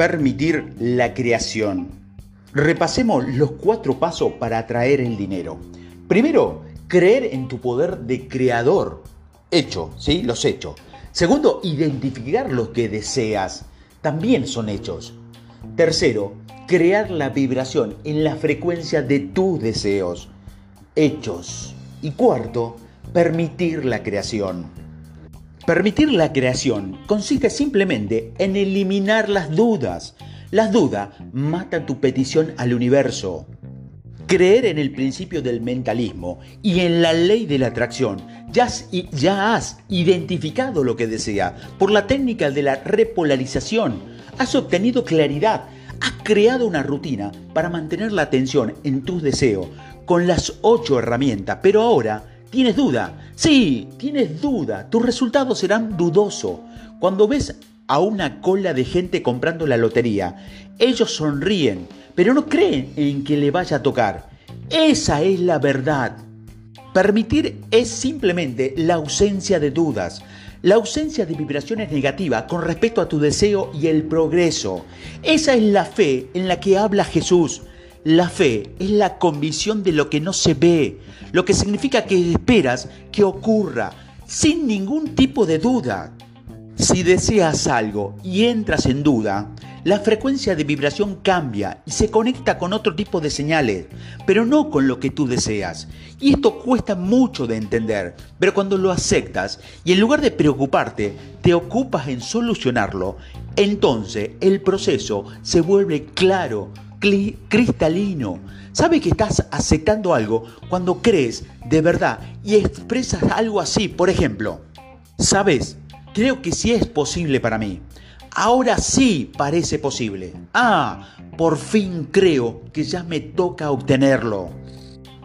Permitir la creación. Repasemos los cuatro pasos para atraer el dinero. Primero, creer en tu poder de creador. Hecho, ¿sí? Los hechos. Segundo, identificar lo que deseas. También son hechos. Tercero, crear la vibración en la frecuencia de tus deseos. Hechos. Y cuarto, permitir la creación. Permitir la creación consiste simplemente en eliminar las dudas. Las dudas matan tu petición al universo. Creer en el principio del mentalismo y en la ley de la atracción. Ya has, identificado lo que desea. Por la técnica de la repolarización has obtenido claridad. Has creado una rutina para mantener la atención en tus deseos con las ocho herramientas. Pero ahora ¿Tienes duda? Sí, tienes duda. Tus resultados serán dudosos. Cuando ves a una cola de gente comprando la lotería, ellos sonríen, pero no creen en que le vaya a tocar. Esa es la verdad. Permitir es simplemente la ausencia de dudas, la ausencia de vibraciones negativas con respecto a tu deseo y el progreso. Esa es la fe en la que habla Jesús. La fe es la convicción de lo que no se ve, lo que significa que esperas que ocurra sin ningún tipo de duda. Si deseas algo y entras en duda, la frecuencia de vibración cambia y se conecta con otro tipo de señales, pero no con lo que tú deseas. Y esto cuesta mucho de entender, pero cuando lo aceptas y en lugar de preocuparte, te ocupas en solucionarlo, entonces el proceso se vuelve claro, cristalino. Sabe que estás aceptando algo cuando crees de verdad y expresas algo así. Por ejemplo, sabes, creo que sí es posible para mí. Ahora sí parece posible. Ah, por fin creo que ya me toca obtenerlo.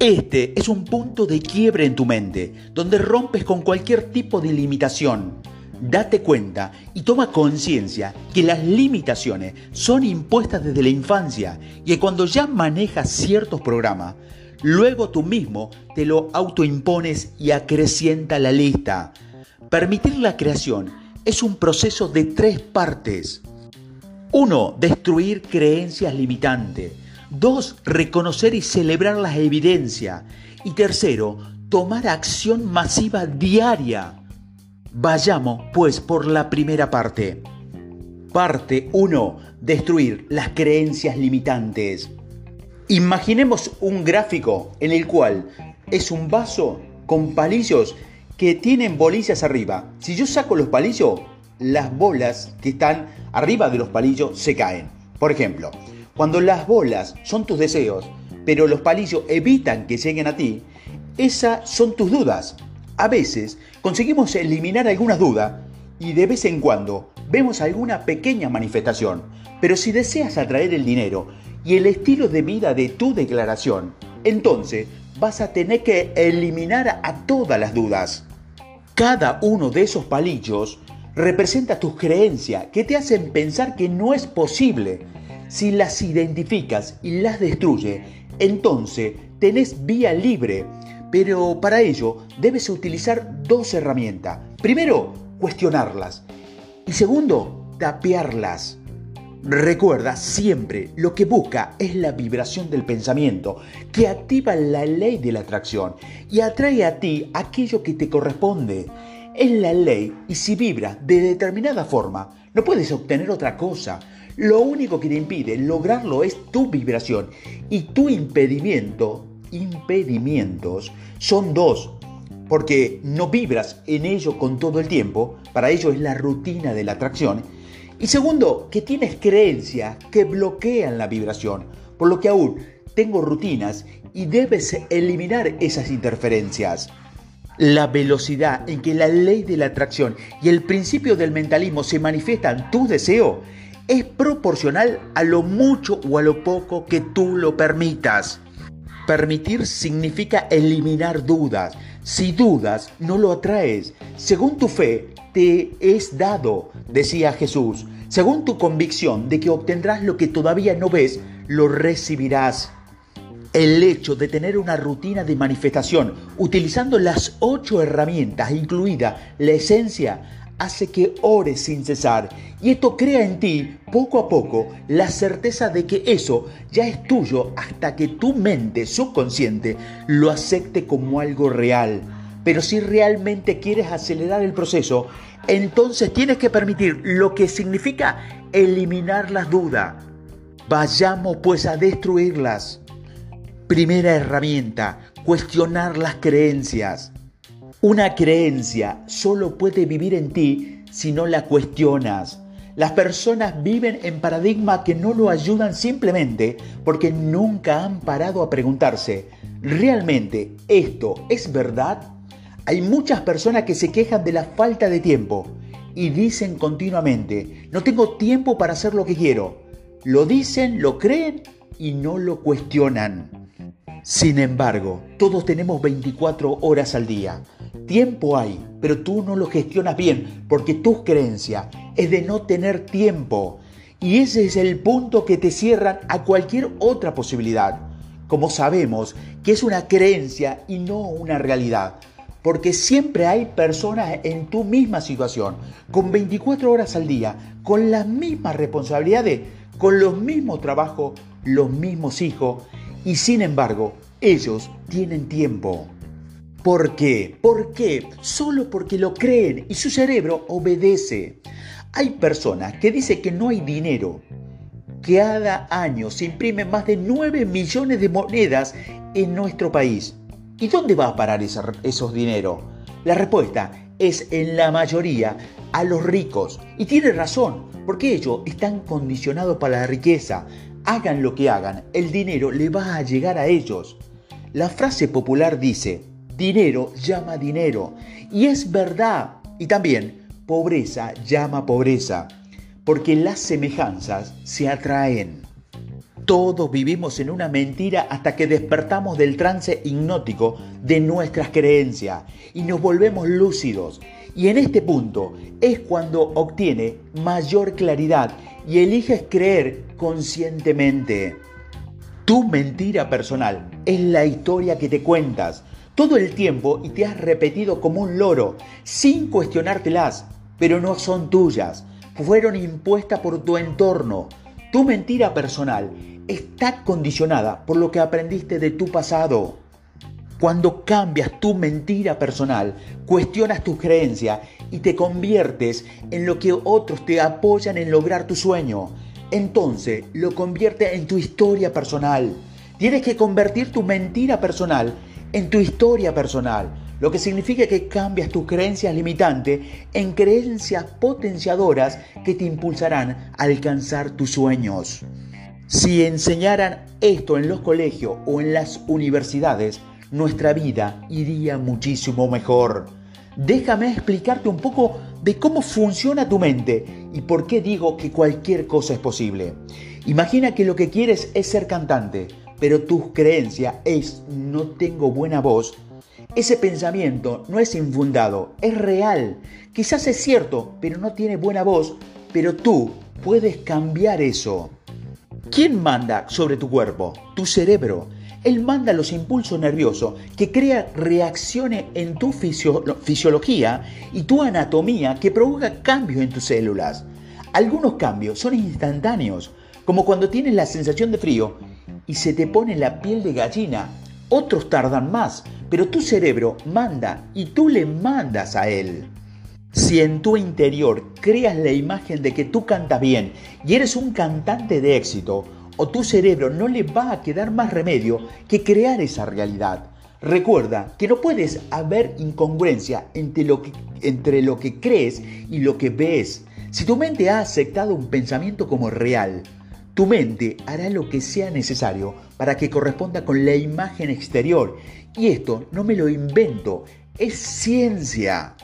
Este es un punto de quiebre en tu mente, donde rompes con cualquier tipo de limitación date cuenta y toma conciencia que las limitaciones son impuestas desde la infancia y que cuando ya manejas ciertos programas, luego tú mismo te lo autoimpones y acrecienta la lista. Permitir la creación es un proceso de tres partes. Uno, Destruir creencias limitantes. Dos, Reconocer y celebrar las evidencias. Y tercero, tomar acción masiva diaria. Vayamos pues por la primera parte. Parte 1. Destruir las creencias limitantes. Imaginemos un gráfico en el cual es un vaso con palillos que tienen bolillas arriba. Si yo saco los palillos, las bolas que están arriba de los palillos se caen. Por ejemplo, cuando las bolas son tus deseos, pero los palillos evitan que lleguen a ti, esas son tus dudas. A veces conseguimos eliminar algunas dudas y de vez en cuando vemos alguna pequeña manifestación, pero si deseas atraer el dinero y el estilo de vida de tu declaración, entonces vas a tener que eliminar a todas las dudas. Cada uno de esos palillos representa tus creencias que te hacen pensar que no es posible. Si las identificas y las destruyes, entonces tenés vía libre pero para ello debes utilizar dos herramientas. Primero, cuestionarlas. Y segundo, tapearlas. Recuerda siempre, lo que busca es la vibración del pensamiento, que activa la ley de la atracción y atrae a ti aquello que te corresponde. Es la ley y si vibra de determinada forma, no puedes obtener otra cosa. Lo único que te impide lograrlo es tu vibración y tu impedimento impedimientos son dos, porque no vibras en ello con todo el tiempo, para ello es la rutina de la atracción, y segundo, que tienes creencias que bloquean la vibración, por lo que aún tengo rutinas y debes eliminar esas interferencias. La velocidad en que la ley de la atracción y el principio del mentalismo se manifiestan tu deseo es proporcional a lo mucho o a lo poco que tú lo permitas. Permitir significa eliminar dudas. Si dudas, no lo atraes. Según tu fe, te es dado, decía Jesús. Según tu convicción de que obtendrás lo que todavía no ves, lo recibirás. El hecho de tener una rutina de manifestación utilizando las ocho herramientas, incluida la esencia, hace que ores sin cesar y esto crea en ti poco a poco la certeza de que eso ya es tuyo hasta que tu mente subconsciente lo acepte como algo real. Pero si realmente quieres acelerar el proceso, entonces tienes que permitir lo que significa eliminar las dudas. Vayamos pues a destruirlas. Primera herramienta, cuestionar las creencias. Una creencia solo puede vivir en ti si no la cuestionas. Las personas viven en paradigmas que no lo ayudan simplemente porque nunca han parado a preguntarse, ¿realmente esto es verdad? Hay muchas personas que se quejan de la falta de tiempo y dicen continuamente, no tengo tiempo para hacer lo que quiero. Lo dicen, lo creen y no lo cuestionan. Sin embargo, todos tenemos 24 horas al día. Tiempo hay, pero tú no lo gestionas bien porque tu creencia es de no tener tiempo. Y ese es el punto que te cierran a cualquier otra posibilidad. Como sabemos que es una creencia y no una realidad. Porque siempre hay personas en tu misma situación, con 24 horas al día, con las mismas responsabilidades, con los mismos trabajos, los mismos hijos, y sin embargo, ellos tienen tiempo. ¿Por qué? ¿Por qué? Solo porque lo creen y su cerebro obedece. Hay personas que dicen que no hay dinero. Cada año se imprimen más de 9 millones de monedas en nuestro país. ¿Y dónde va a parar esos dinero? La respuesta es en la mayoría a los ricos. Y tiene razón, porque ellos están condicionados para la riqueza. Hagan lo que hagan, el dinero le va a llegar a ellos. La frase popular dice, dinero llama dinero. Y es verdad. Y también, pobreza llama pobreza. Porque las semejanzas se atraen. Todos vivimos en una mentira hasta que despertamos del trance hipnótico de nuestras creencias y nos volvemos lúcidos. Y en este punto es cuando obtiene mayor claridad y eliges creer conscientemente. Tu mentira personal es la historia que te cuentas todo el tiempo y te has repetido como un loro, sin cuestionártelas, pero no son tuyas, fueron impuestas por tu entorno. Tu mentira personal está condicionada por lo que aprendiste de tu pasado. Cuando cambias tu mentira personal, cuestionas tus creencias y te conviertes en lo que otros te apoyan en lograr tu sueño, entonces lo convierte en tu historia personal. Tienes que convertir tu mentira personal en tu historia personal, lo que significa que cambias tus creencias limitantes en creencias potenciadoras que te impulsarán a alcanzar tus sueños. Si enseñaran esto en los colegios o en las universidades, nuestra vida iría muchísimo mejor. Déjame explicarte un poco de cómo funciona tu mente y por qué digo que cualquier cosa es posible. Imagina que lo que quieres es ser cantante, pero tu creencia es no tengo buena voz, ese pensamiento no es infundado, es real. Quizás es cierto, pero no tiene buena voz, pero tú puedes cambiar eso. ¿Quién manda sobre tu cuerpo? Tu cerebro. Él manda los impulsos nerviosos que crea reacciones en tu fisiología y tu anatomía que provoca cambios en tus células. Algunos cambios son instantáneos, como cuando tienes la sensación de frío y se te pone la piel de gallina. Otros tardan más, pero tu cerebro manda y tú le mandas a él. Si en tu interior creas la imagen de que tú cantas bien y eres un cantante de éxito, o tu cerebro no le va a quedar más remedio que crear esa realidad. Recuerda que no puedes haber incongruencia entre lo, que, entre lo que crees y lo que ves. Si tu mente ha aceptado un pensamiento como real, tu mente hará lo que sea necesario para que corresponda con la imagen exterior. Y esto no me lo invento, es ciencia.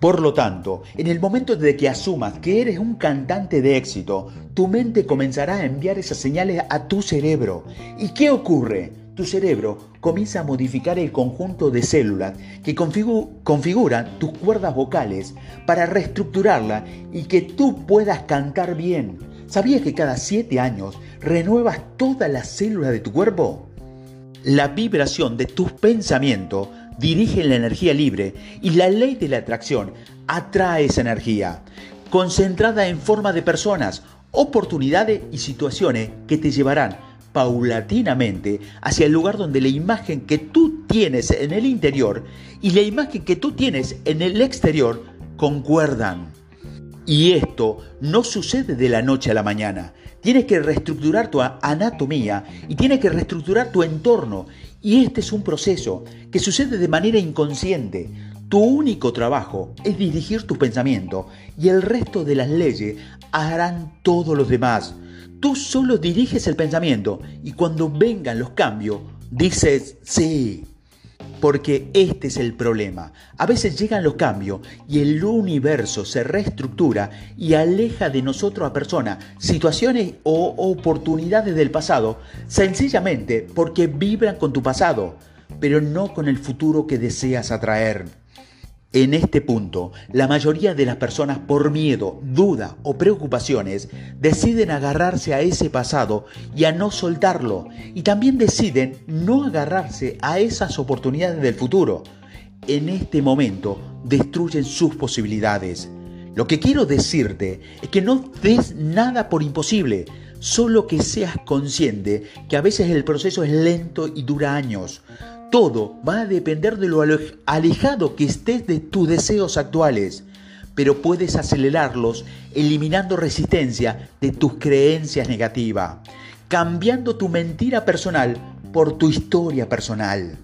Por lo tanto, en el momento de que asumas que eres un cantante de éxito, tu mente comenzará a enviar esas señales a tu cerebro. ¿Y qué ocurre? Tu cerebro comienza a modificar el conjunto de células que configuran tus cuerdas vocales para reestructurarla y que tú puedas cantar bien. ¿Sabías que cada 7 años renuevas todas las células de tu cuerpo? La vibración de tus pensamientos dirige la energía libre y la ley de la atracción atrae esa energía, concentrada en forma de personas, oportunidades y situaciones que te llevarán paulatinamente hacia el lugar donde la imagen que tú tienes en el interior y la imagen que tú tienes en el exterior concuerdan. Y esto no sucede de la noche a la mañana. Tienes que reestructurar tu anatomía y tienes que reestructurar tu entorno. Y este es un proceso que sucede de manera inconsciente. Tu único trabajo es dirigir tu pensamiento y el resto de las leyes harán todos los demás. Tú solo diriges el pensamiento y cuando vengan los cambios, dices sí. Porque este es el problema. A veces llegan los cambios y el universo se reestructura y aleja de nosotros a personas, situaciones o oportunidades del pasado, sencillamente porque vibran con tu pasado, pero no con el futuro que deseas atraer. En este punto, la mayoría de las personas por miedo, duda o preocupaciones deciden agarrarse a ese pasado y a no soltarlo. Y también deciden no agarrarse a esas oportunidades del futuro. En este momento destruyen sus posibilidades. Lo que quiero decirte es que no des nada por imposible, solo que seas consciente que a veces el proceso es lento y dura años. Todo va a depender de lo alejado que estés de tus deseos actuales, pero puedes acelerarlos eliminando resistencia de tus creencias negativas, cambiando tu mentira personal por tu historia personal.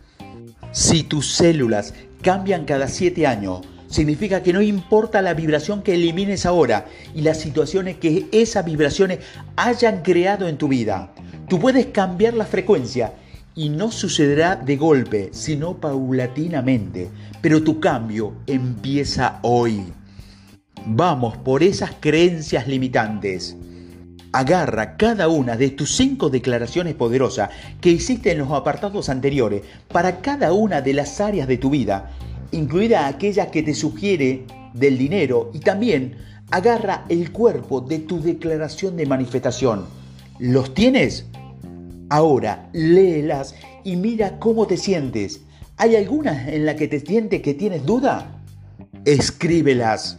Si tus células cambian cada siete años, significa que no importa la vibración que elimines ahora y las situaciones que esas vibraciones hayan creado en tu vida. Tú puedes cambiar la frecuencia y no sucederá de golpe, sino paulatinamente. Pero tu cambio empieza hoy. Vamos por esas creencias limitantes. Agarra cada una de tus cinco declaraciones poderosas que hiciste en los apartados anteriores para cada una de las áreas de tu vida, incluida aquella que te sugiere del dinero y también agarra el cuerpo de tu declaración de manifestación. ¿Los tienes? Ahora, léelas y mira cómo te sientes. ¿Hay alguna en la que te sientes que tienes duda? Escríbelas.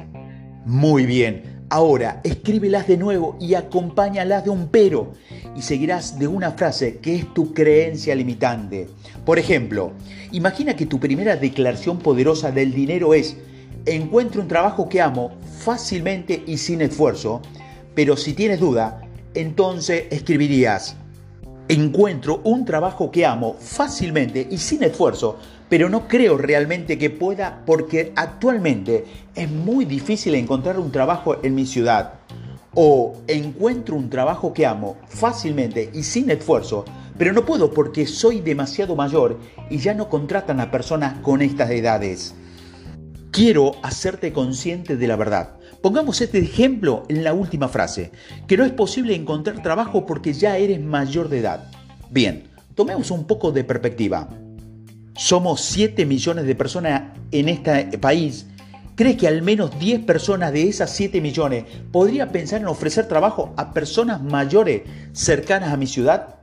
Muy bien. Ahora, escríbelas de nuevo y acompáñalas de un pero y seguirás de una frase que es tu creencia limitante. Por ejemplo, imagina que tu primera declaración poderosa del dinero es, encuentro un trabajo que amo fácilmente y sin esfuerzo, pero si tienes duda, entonces escribirías, Encuentro un trabajo que amo fácilmente y sin esfuerzo, pero no creo realmente que pueda porque actualmente es muy difícil encontrar un trabajo en mi ciudad. O encuentro un trabajo que amo fácilmente y sin esfuerzo, pero no puedo porque soy demasiado mayor y ya no contratan a personas con estas edades. Quiero hacerte consciente de la verdad. Pongamos este ejemplo en la última frase, que no es posible encontrar trabajo porque ya eres mayor de edad. Bien, tomemos un poco de perspectiva. Somos 7 millones de personas en este país. ¿Crees que al menos 10 personas de esas 7 millones podría pensar en ofrecer trabajo a personas mayores cercanas a mi ciudad?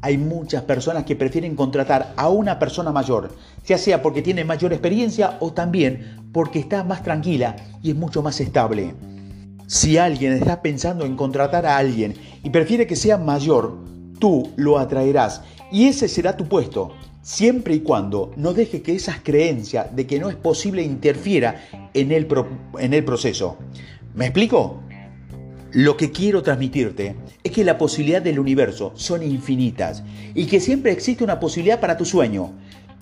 Hay muchas personas que prefieren contratar a una persona mayor, ya sea porque tiene mayor experiencia o también porque está más tranquila y es mucho más estable. Si alguien está pensando en contratar a alguien y prefiere que sea mayor, tú lo atraerás y ese será tu puesto, siempre y cuando no deje que esas creencias de que no es posible interfiera en el, en el proceso. ¿Me explico? Lo que quiero transmitirte es que la posibilidad del universo son infinitas y que siempre existe una posibilidad para tu sueño.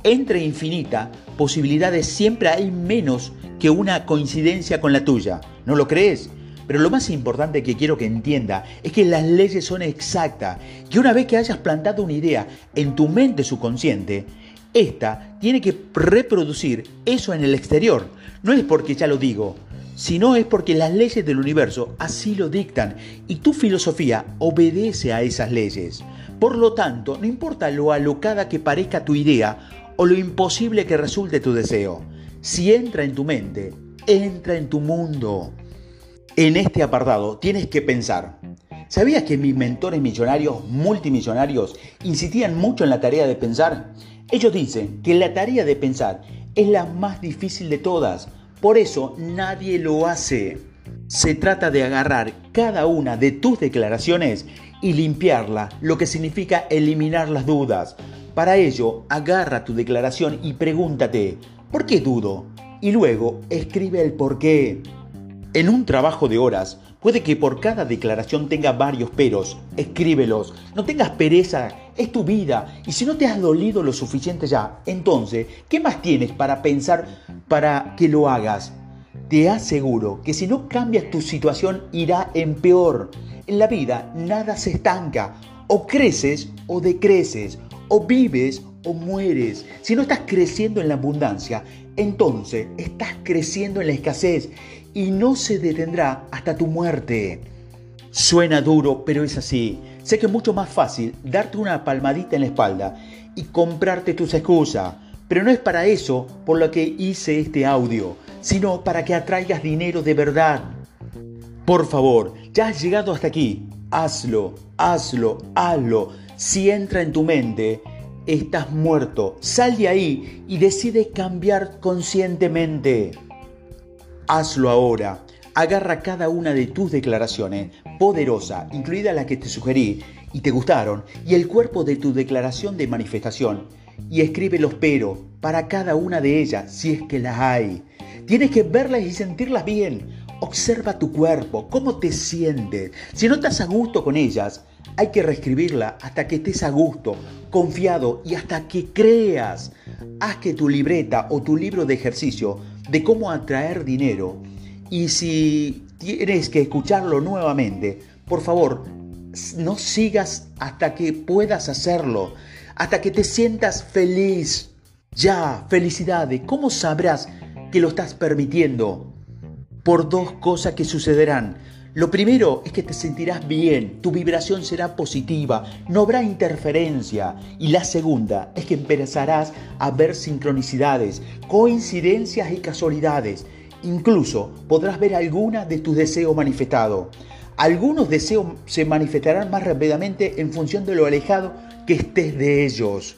Entre infinita posibilidades siempre hay menos que una coincidencia con la tuya. ¿No lo crees? Pero lo más importante que quiero que entienda es que las leyes son exactas, que una vez que hayas plantado una idea en tu mente subconsciente, esta tiene que reproducir eso en el exterior. No es porque ya lo digo, sino es porque las leyes del universo así lo dictan y tu filosofía obedece a esas leyes. Por lo tanto, no importa lo alocada que parezca tu idea o lo imposible que resulte tu deseo, si entra en tu mente, entra en tu mundo. En este apartado tienes que pensar, ¿sabías que mis mentores millonarios, multimillonarios, insistían mucho en la tarea de pensar? Ellos dicen que la tarea de pensar es la más difícil de todas Por eso nadie lo hace. Se trata de agarrar cada una de tus declaraciones y limpiarla, lo que significa eliminar las dudas. Para ello, agarra tu declaración y pregúntate, ¿por qué dudo? Y luego escribe el por qué. En un trabajo de horas, puede que por cada declaración tenga varios peros. Escríbelos. No tengas pereza. Es tu vida. Y si no te has dolido lo suficiente ya, entonces, ¿qué más tienes para pensar para que lo hagas? Te aseguro que si no cambias tu situación irá en peor. En la vida nada se estanca. O creces o decreces. O vives o mueres. Si no estás creciendo en la abundancia, entonces estás creciendo en la escasez y no se detendrá hasta tu muerte. Suena duro, pero es así. Sé que es mucho más fácil darte una palmadita en la espalda y comprarte tus excusas, pero no es para eso por lo que hice este audio, sino para que atraigas dinero de verdad. Por favor, ya has llegado hasta aquí. Hazlo, hazlo, hazlo. Si entra en tu mente, estás muerto. Sal de ahí y decide cambiar conscientemente. Hazlo ahora. Agarra cada una de tus declaraciones, poderosa, incluida la que te sugerí y te gustaron, y el cuerpo de tu declaración de manifestación, y escribe los pero para cada una de ellas, si es que las hay. Tienes que verlas y sentirlas bien. Observa tu cuerpo, cómo te sientes. Si no estás a gusto con ellas, hay que reescribirla hasta que estés a gusto, confiado y hasta que creas. Haz que tu libreta o tu libro de ejercicio de cómo atraer dinero. Y si tienes que escucharlo nuevamente, por favor, no sigas hasta que puedas hacerlo, hasta que te sientas feliz. Ya, felicidades. ¿Cómo sabrás que lo estás permitiendo? Por dos cosas que sucederán. Lo primero es que te sentirás bien, tu vibración será positiva, no habrá interferencia. Y la segunda es que empezarás a ver sincronicidades, coincidencias y casualidades. Incluso podrás ver alguna de tus deseos manifestados. Algunos deseos se manifestarán más rápidamente en función de lo alejado que estés de ellos.